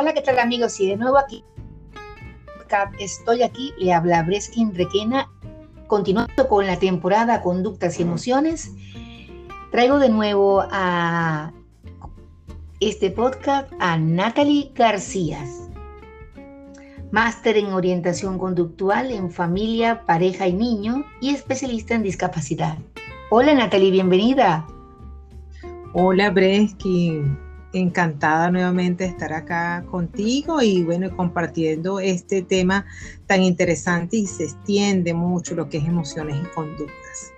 Hola, ¿qué tal amigos? Y de nuevo aquí estoy aquí, le habla Breskin Requena, continuando con la temporada Conductas y Emociones. Traigo de nuevo a este podcast a Natalie García, máster en orientación conductual en familia, pareja y niño y especialista en discapacidad. Hola Natalie, bienvenida. Hola Breskin, encantada nuevamente de estar acá contigo y bueno, compartiendo este tema tan interesante y se extiende mucho lo que es emociones y conductas.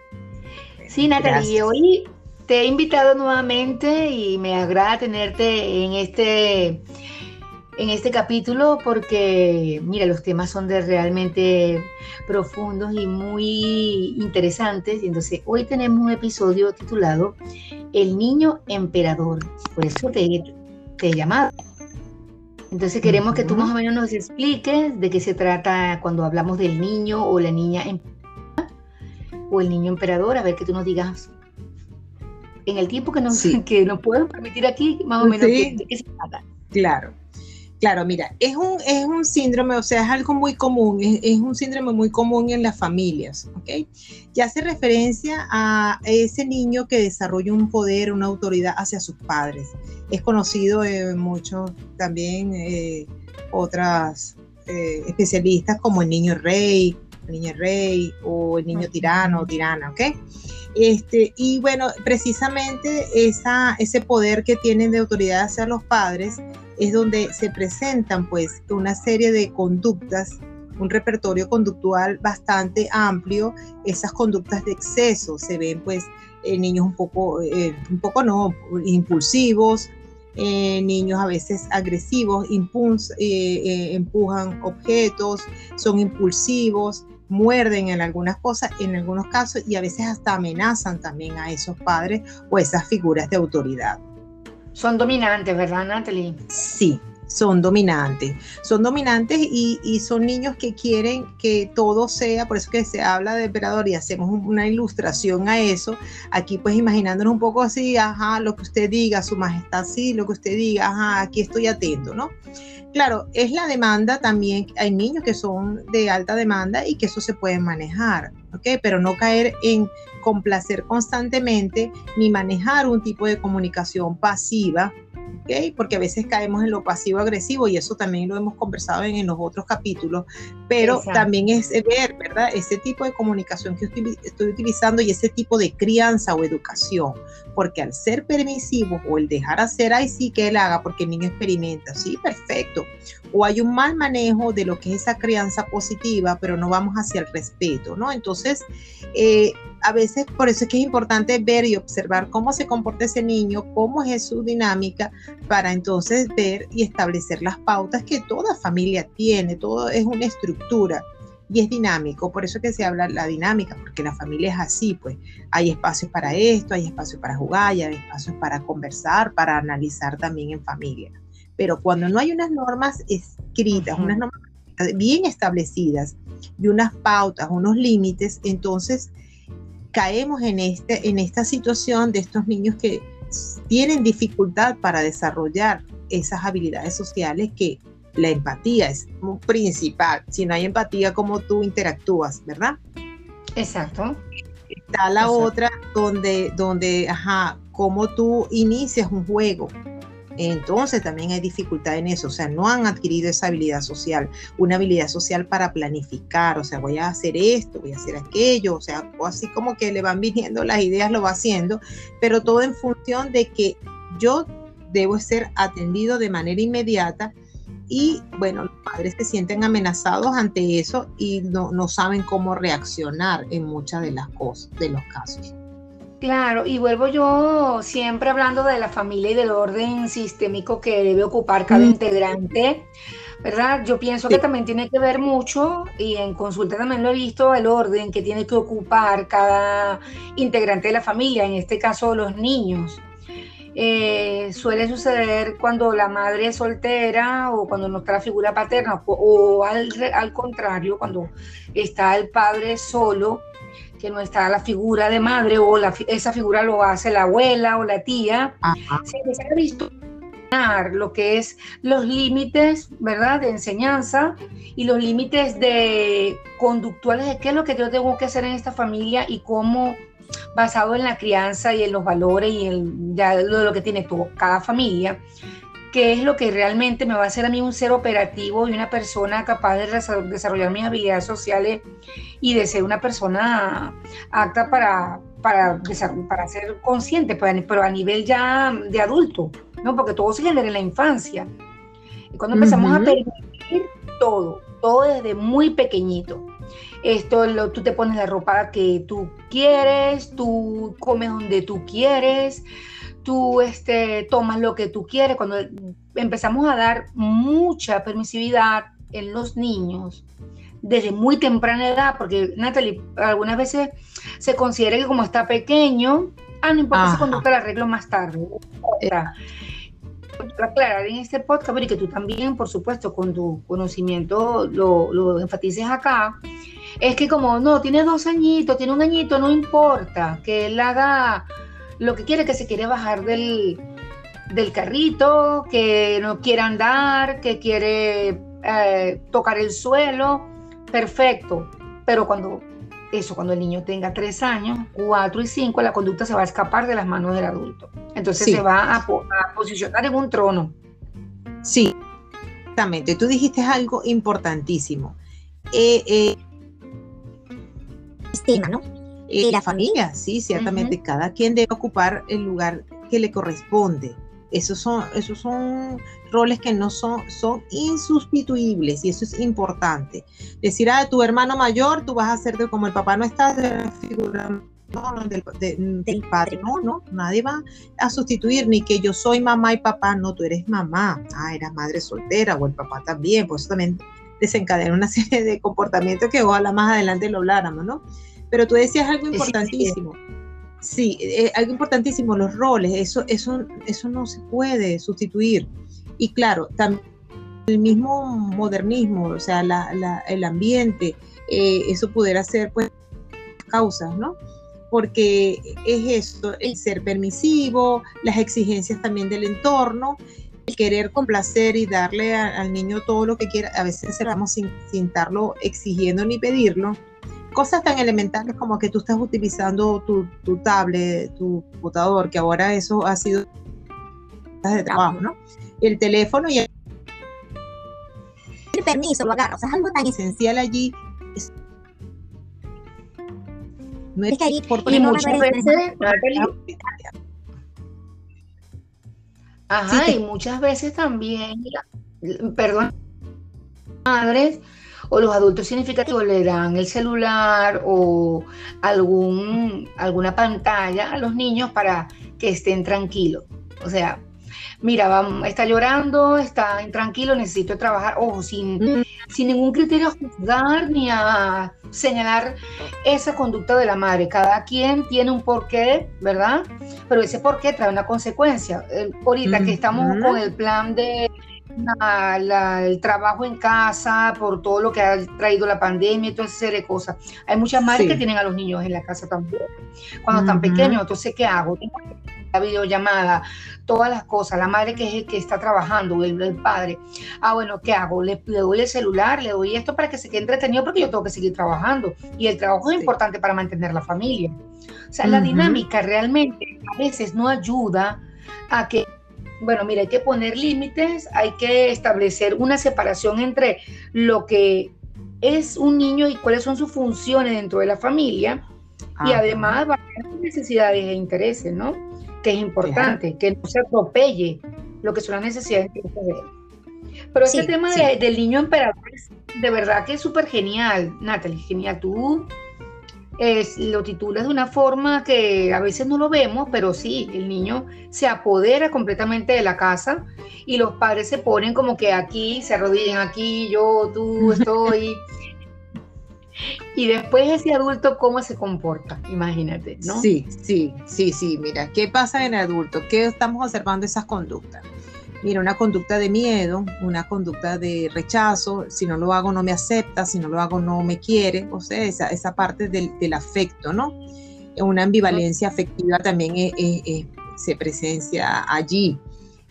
Sí, Natalie, hoy te he invitado nuevamente y me agrada tenerte en este en este capítulo porque, mira, los temas son de realmente profundos y muy interesantes. Entonces hoy tenemos un episodio titulado El niño emperador. Por eso te, te he llamado. Entonces queremos que tú más o menos nos expliques de qué se trata cuando hablamos del niño o la niña o el niño emperador, a ver que tú nos digas en el tiempo que nos, que nos puedan permitir aquí, más o menos, de qué se trata. Claro. Claro, mira, es un, es un síndrome, o sea, es algo muy común, es, un síndrome muy común en las familias, ¿ok? Y hace referencia a ese niño que desarrolla un poder, una autoridad hacia sus padres. Es conocido en muchos también eh, otras eh, especialistas como el niño rey, el niño rey o el niño tirano o tirana, ¿ok? Este, y bueno, precisamente esa, ese poder que tienen de autoridad hacia los padres es donde se presentan pues una serie de conductas, un repertorio conductual bastante amplio, esas conductas de exceso, se ven pues eh, niños un poco, eh, un poco no, impulsivos, eh, niños a veces agresivos, empujan objetos, son impulsivos, muerden en algunas cosas, en algunos casos, y a veces hasta amenazan también a esos padres o esas figuras de autoridad. Son dominantes, ¿verdad, Natalie? Sí, son dominantes. Son dominantes y, son niños que quieren que todo sea, por eso que se habla de emperador y hacemos una ilustración a eso. Aquí pues imaginándonos un poco así, ajá, lo que usted diga, su majestad, sí, lo que usted diga, ajá, aquí estoy atento, ¿no? Claro, es la demanda también, hay niños que son de alta demanda y que eso se puede manejar, ¿ok? Pero no caer en complacer constantemente ni manejar un tipo de comunicación pasiva porque a veces caemos en lo pasivo-agresivo y eso también lo hemos conversado en, los otros capítulos, pero también es ver, ¿verdad? Ese tipo de comunicación que estoy, estoy utilizando y ese tipo de crianza o educación, porque al ser permisivo o el dejar hacer, ahí sí que él haga, porque el niño experimenta, sí, perfecto. O hay un mal manejo de lo que es esa crianza positiva, pero no vamos hacia el respeto, ¿no? Entonces, eh, a veces por eso es que es importante ver y observar cómo se comporta ese niño, cómo es su dinámica, para entonces ver y establecer las pautas que toda familia tiene, todo es una estructura y es dinámico, por eso es que se habla la dinámica, porque la familia es así, pues. Hay espacios para esto, hay espacios para jugar, hay espacios para conversar, para analizar también en familia. Pero cuando no hay unas normas escritas, unas normas bien establecidas y unas pautas, unos límites, entonces caemos en, este, en esta situación de estos niños que tienen dificultad para desarrollar esas habilidades sociales que la empatía es principal. Si no hay empatía, ¿cómo tú interactúas, verdad? Exacto. Está la otra donde, donde, ajá, cómo tú inicias un juego entonces también hay dificultad en eso, o sea, no han adquirido esa habilidad social, una habilidad social para planificar, o sea, voy a hacer esto, voy a hacer aquello, o sea, así como que le van viniendo las ideas, lo va haciendo, pero todo en función de que yo debo ser atendido de manera inmediata y bueno, los padres se sienten amenazados ante eso y no, no saben cómo reaccionar en muchas de las cosas, de los casos. Claro, y vuelvo yo siempre hablando de la familia y del orden sistémico que debe ocupar cada integrante, ¿verdad? Yo pienso que también tiene que ver mucho, y en consulta también lo he visto, el orden que tiene que ocupar cada integrante de la familia, en este caso los niños. Eh, suele suceder cuando la madre es soltera o cuando no está la figura paterna o, al, al contrario, cuando está el padre solo que no está la figura de madre o esa figura lo hace la abuela o la tía. Se ha visto lo que es los límites, ¿verdad?, de enseñanza y los límites de conductuales de qué es lo que yo tengo que hacer en esta familia y cómo, basado en la crianza y en los valores y en ya lo, lo que tiene cada familia, qué es lo que realmente me va a hacer a mí un ser operativo y una persona capaz de desarrollar mis habilidades sociales y de ser una persona apta para, para, para ser consciente, pero a nivel ya de adulto, ¿no? Porque todo se genera en la infancia. Y cuando empezamos a permitir todo, todo desde muy pequeñito. Esto, lo, tú te pones la ropa que tú quieres, tú comes donde tú quieres, tú este, tomas lo que tú quieres. Cuando empezamos a dar mucha permisividad en los niños desde muy temprana edad, porque Natalie, algunas veces se considera que como está pequeño, ah, no importa si conducta la arreglo más tarde. Para aclarar en este podcast, y que tú también, por supuesto, con tu conocimiento lo, lo enfatices acá, es que como no, tiene dos añitos, tiene un añito, no importa, que él haga lo que quiere, que se quiere bajar del, carrito, que no quiere andar, que quiere eh, tocar el suelo, perfecto. Pero cuando eso, cuando el niño tenga tres años, cuatro y cinco, la conducta se va a escapar de las manos del adulto. Entonces se va a, posicionar en un trono. Sí, exactamente. Tú dijiste algo importantísimo. Eh, eh, ¿no? Y la familia, sí, ciertamente, cada quien debe ocupar el lugar que le corresponde. Esos son, esos son roles que no son, son insustituibles y eso es importante. Decir a tu hermano mayor, tú vas a ser de, como el papá no está, de figura del, del, padre, no, no, nadie va a sustituir, ni que yo soy mamá y papá, no, tú eres mamá, ah, eras madre soltera o el papá también, pues eso también desencadena una serie de comportamientos que ojalá más adelante lo habláramos, ¿no? Pero tú decías algo importantísimo. Sí, eh, algo importantísimo, los roles, eso, eso, eso no se puede sustituir. Y claro, también el mismo modernismo, o sea, el ambiente, eh, eso pudiera ser pues causas, ¿no? Porque es eso, el ser permisivo, las exigencias también del entorno, el querer complacer y darle al niño todo lo que quiera, a veces cerramos sin, sin estarlo exigiendo ni pedirlo, cosas tan elementales como que tú estás utilizando tu, tu tablet, tu computador, que ahora eso ha sido de trabajo, ¿no? El teléfono y el, permiso lo o sea, es algo tan esencial allí. No es que ahí por y muchas veces, Ajá, y muchas veces también, perdón, madres o los adultos significativos le dan el celular o algún, alguna pantalla a los niños para que estén tranquilos. O sea, mira, está llorando, está intranquilo, necesito trabajar, ojo, sin, sin ningún criterio a juzgar ni a señalar esa conducta de la madre. Cada quien tiene un porqué, ¿verdad? Pero ese porqué trae una consecuencia. Ahorita que estamos con el plan de el trabajo en casa, por todo lo que ha traído la pandemia y toda esa serie de cosas. Hay muchas madres que tienen a los niños en la casa también, cuando están pequeños. Entonces, ¿qué hago? La videollamada, todas las cosas, la madre que es el que está trabajando, el, padre. Ah, bueno, ¿qué hago? Le, doy el celular, le doy esto para que se quede entretenido porque yo tengo que seguir trabajando. Y el trabajo es importante para mantener la familia. O sea, la dinámica realmente a veces no ayuda a que bueno, mira, hay que poner límites, hay que establecer una separación entre lo que es un niño y cuáles son sus funciones dentro de la familia y además va a sus necesidades e intereses, ¿no? Que es importante, que no se atropelle lo que son las necesidades de Pero ese tema del niño emperador es de verdad que es súper genial, Natalie, genial. Tú lo titulas de una forma que a veces no lo vemos, pero sí, el niño se apodera completamente de la casa y los padres se ponen como que aquí, se arrodillan aquí, yo, tú, estoy. Y después ese adulto, ¿cómo se comporta? Imagínate, ¿no? Sí, sí, sí, sí, mira, ¿qué pasa en el adulto? ¿Qué estamos observando esas conductas? mira, una conducta de miedo, una conducta de rechazo, si no lo hago no me acepta, si no lo hago no me quiere, o sea, esa, esa parte del, del, afecto, ¿no? Una ambivalencia afectiva también se presencia allí.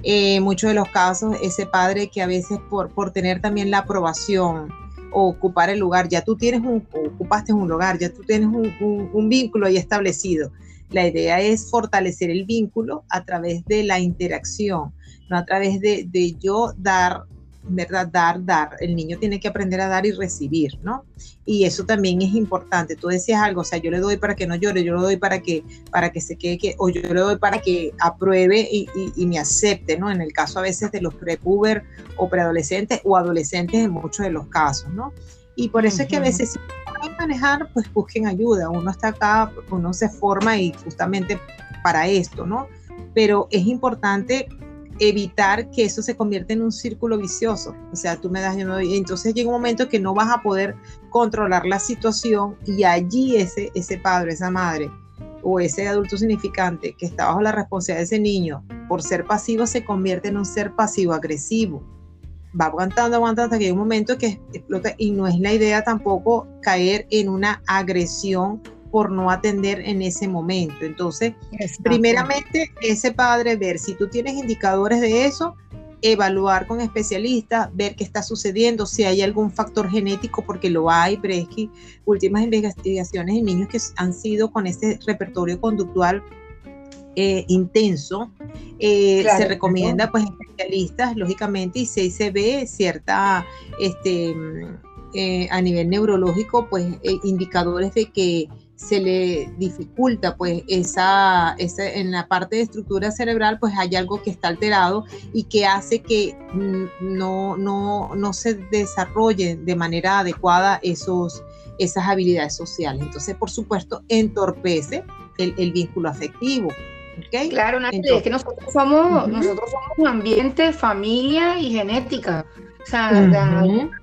eh, muchos de los casos, ese padre que a veces por, por tener también la aprobación ocupar el lugar, ya tú tienes un, ocupaste un lugar, ya tú tienes un, vínculo ahí establecido. La idea es fortalecer el vínculo a través de la interacción, no a través de yo dar ¿verdad? Dar, dar. El niño tiene que aprender a dar y recibir, ¿no? Y eso también es importante. Tú decías algo, o sea, yo le doy para que no llore, yo le doy para que, para que se quede, que, o yo le doy para que apruebe y, y, me acepte, ¿no? En el caso a veces de los prepuber o preadolescentes o adolescentes en muchos de los casos, ¿no? Y por eso es que a veces si no pueden manejar, pues busquen ayuda. Uno está acá, uno se forma y justamente para esto, ¿no? Pero es importante evitar que eso se convierta en un círculo vicioso. O sea, tú me das, yo me Entonces llega un momento que no vas a poder controlar la situación y allí ese, ese padre, esa madre o ese adulto significante que está bajo la responsabilidad de ese niño por ser pasivo se convierte en un ser pasivo agresivo. Va aguantando, aguantando hasta que hay un momento que explota y no es la idea tampoco caer en una agresión por no atender en ese momento. Entonces, primeramente, ese padre, ver si tú tienes indicadores de eso, evaluar con especialistas, ver qué está sucediendo, si hay algún factor genético, porque lo hay, pero es que últimas investigaciones en niños que han sido con ese repertorio conductual eh, intenso, eh, se recomienda pues especialistas, lógicamente, y si se ve cierta, este, eh, a nivel neurológico, pues indicadores de que se le dificulta pues esa, esa, en la parte de estructura cerebral pues hay algo que está alterado y que hace que no, no, no se desarrollen de manera adecuada esos, esas habilidades sociales. Entonces, por supuesto, entorpece el, el vínculo afectivo. ¿okay? Claro, Natalia, es que nosotros somos, nosotros somos un ambiente, familia y genética. O sea, de alguna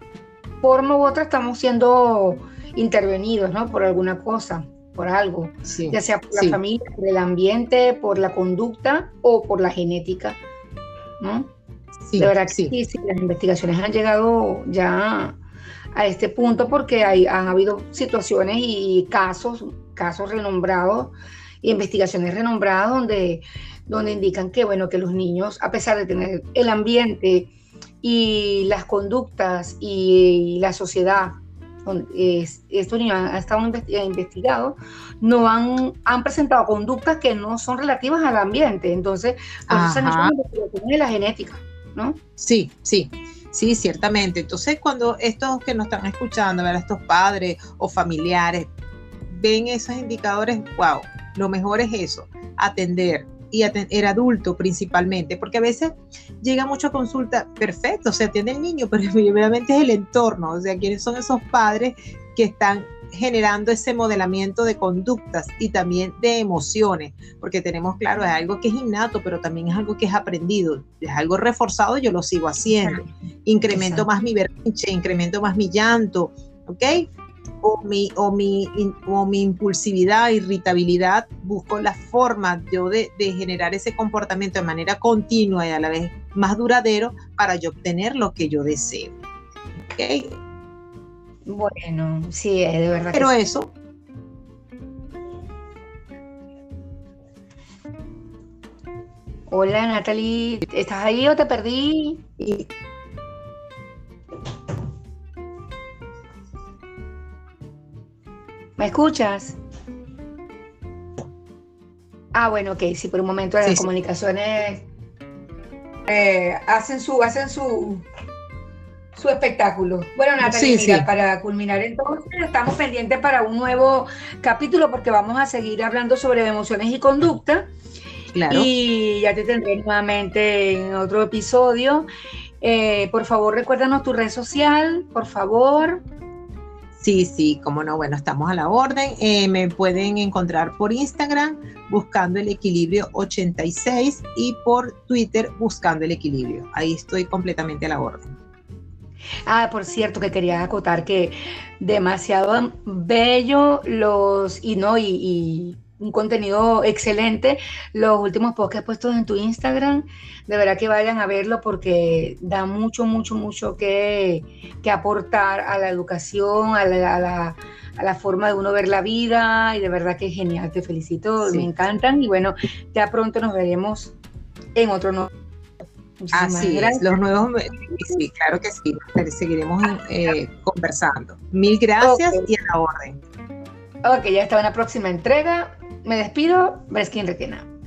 forma u otra estamos siendo intervenidos, ¿no? Por alguna cosa, por algo, ya sea por la familia, por el ambiente, por la conducta o por la genética, ¿no? Sí, de verdad sí. sí, las investigaciones han llegado ya a este punto porque hay, han habido situaciones y casos, casos renombrados, investigaciones renombradas donde, donde indican que, bueno, que los niños, a pesar de tener el ambiente y las conductas y la sociedad estos niños han estado investigados, no han, han presentado conductas que no son relativas al ambiente. Entonces, pues se han de la genética, ¿no? Sí, sí. Sí, ciertamente. Entonces, cuando estos que nos están escuchando, ver, estos padres o familiares, ven esos indicadores, wow, lo mejor es eso, atender, y el adulto principalmente, porque a veces llega mucha consulta, perfecto, se atiende el niño, pero obviamente es el entorno, o sea, quiénes son esos padres que están generando ese modelamiento de conductas y también de emociones, porque tenemos claro, es algo que es innato, pero también es algo que es aprendido, es algo reforzado, yo lo sigo haciendo, incremento más mi berrinche, incremento más mi llanto, ¿ok? O mi, o mi, o mi impulsividad, irritabilidad, busco la forma yo de, generar ese comportamiento de manera continua y a la vez más duradero para yo obtener lo que yo deseo. ¿Okay? Bueno, sí, de verdad. Pero eso. Hola Natalie, ¿estás ahí o te perdí? ¿Me escuchas? Ah, bueno, ok, sí, por un momento las comunicaciones eh, hacen su, hacen su, su espectáculo. Bueno, Natalia, para culminar entonces, estamos pendientes para un nuevo capítulo porque vamos a seguir hablando sobre emociones y conducta. Claro. Y ya te tendré nuevamente en otro episodio. Eh, por favor, recuérdanos tu red social, por favor. Sí, sí, como no, bueno, estamos a la orden. Eh, me pueden encontrar por Instagram buscando el equilibrio 86 y por Twitter buscando el equilibrio. Ahí estoy completamente a la orden. Ah, por cierto, que quería acotar que demasiado bello los y no y un contenido excelente. Los últimos posts puestos en tu Instagram, de verdad que vayan a verlo porque da mucho, mucho, mucho que, aportar a la educación, a la, forma de uno ver la vida y de verdad que es genial. Te felicito, me encantan y bueno, ya pronto nos veremos en otro Así es, los nuevos, sí, claro que sí, seguiremos eh, conversando. Mil gracias y a la orden. Ok, ya está una próxima entrega. Me despido, Breskin Requena.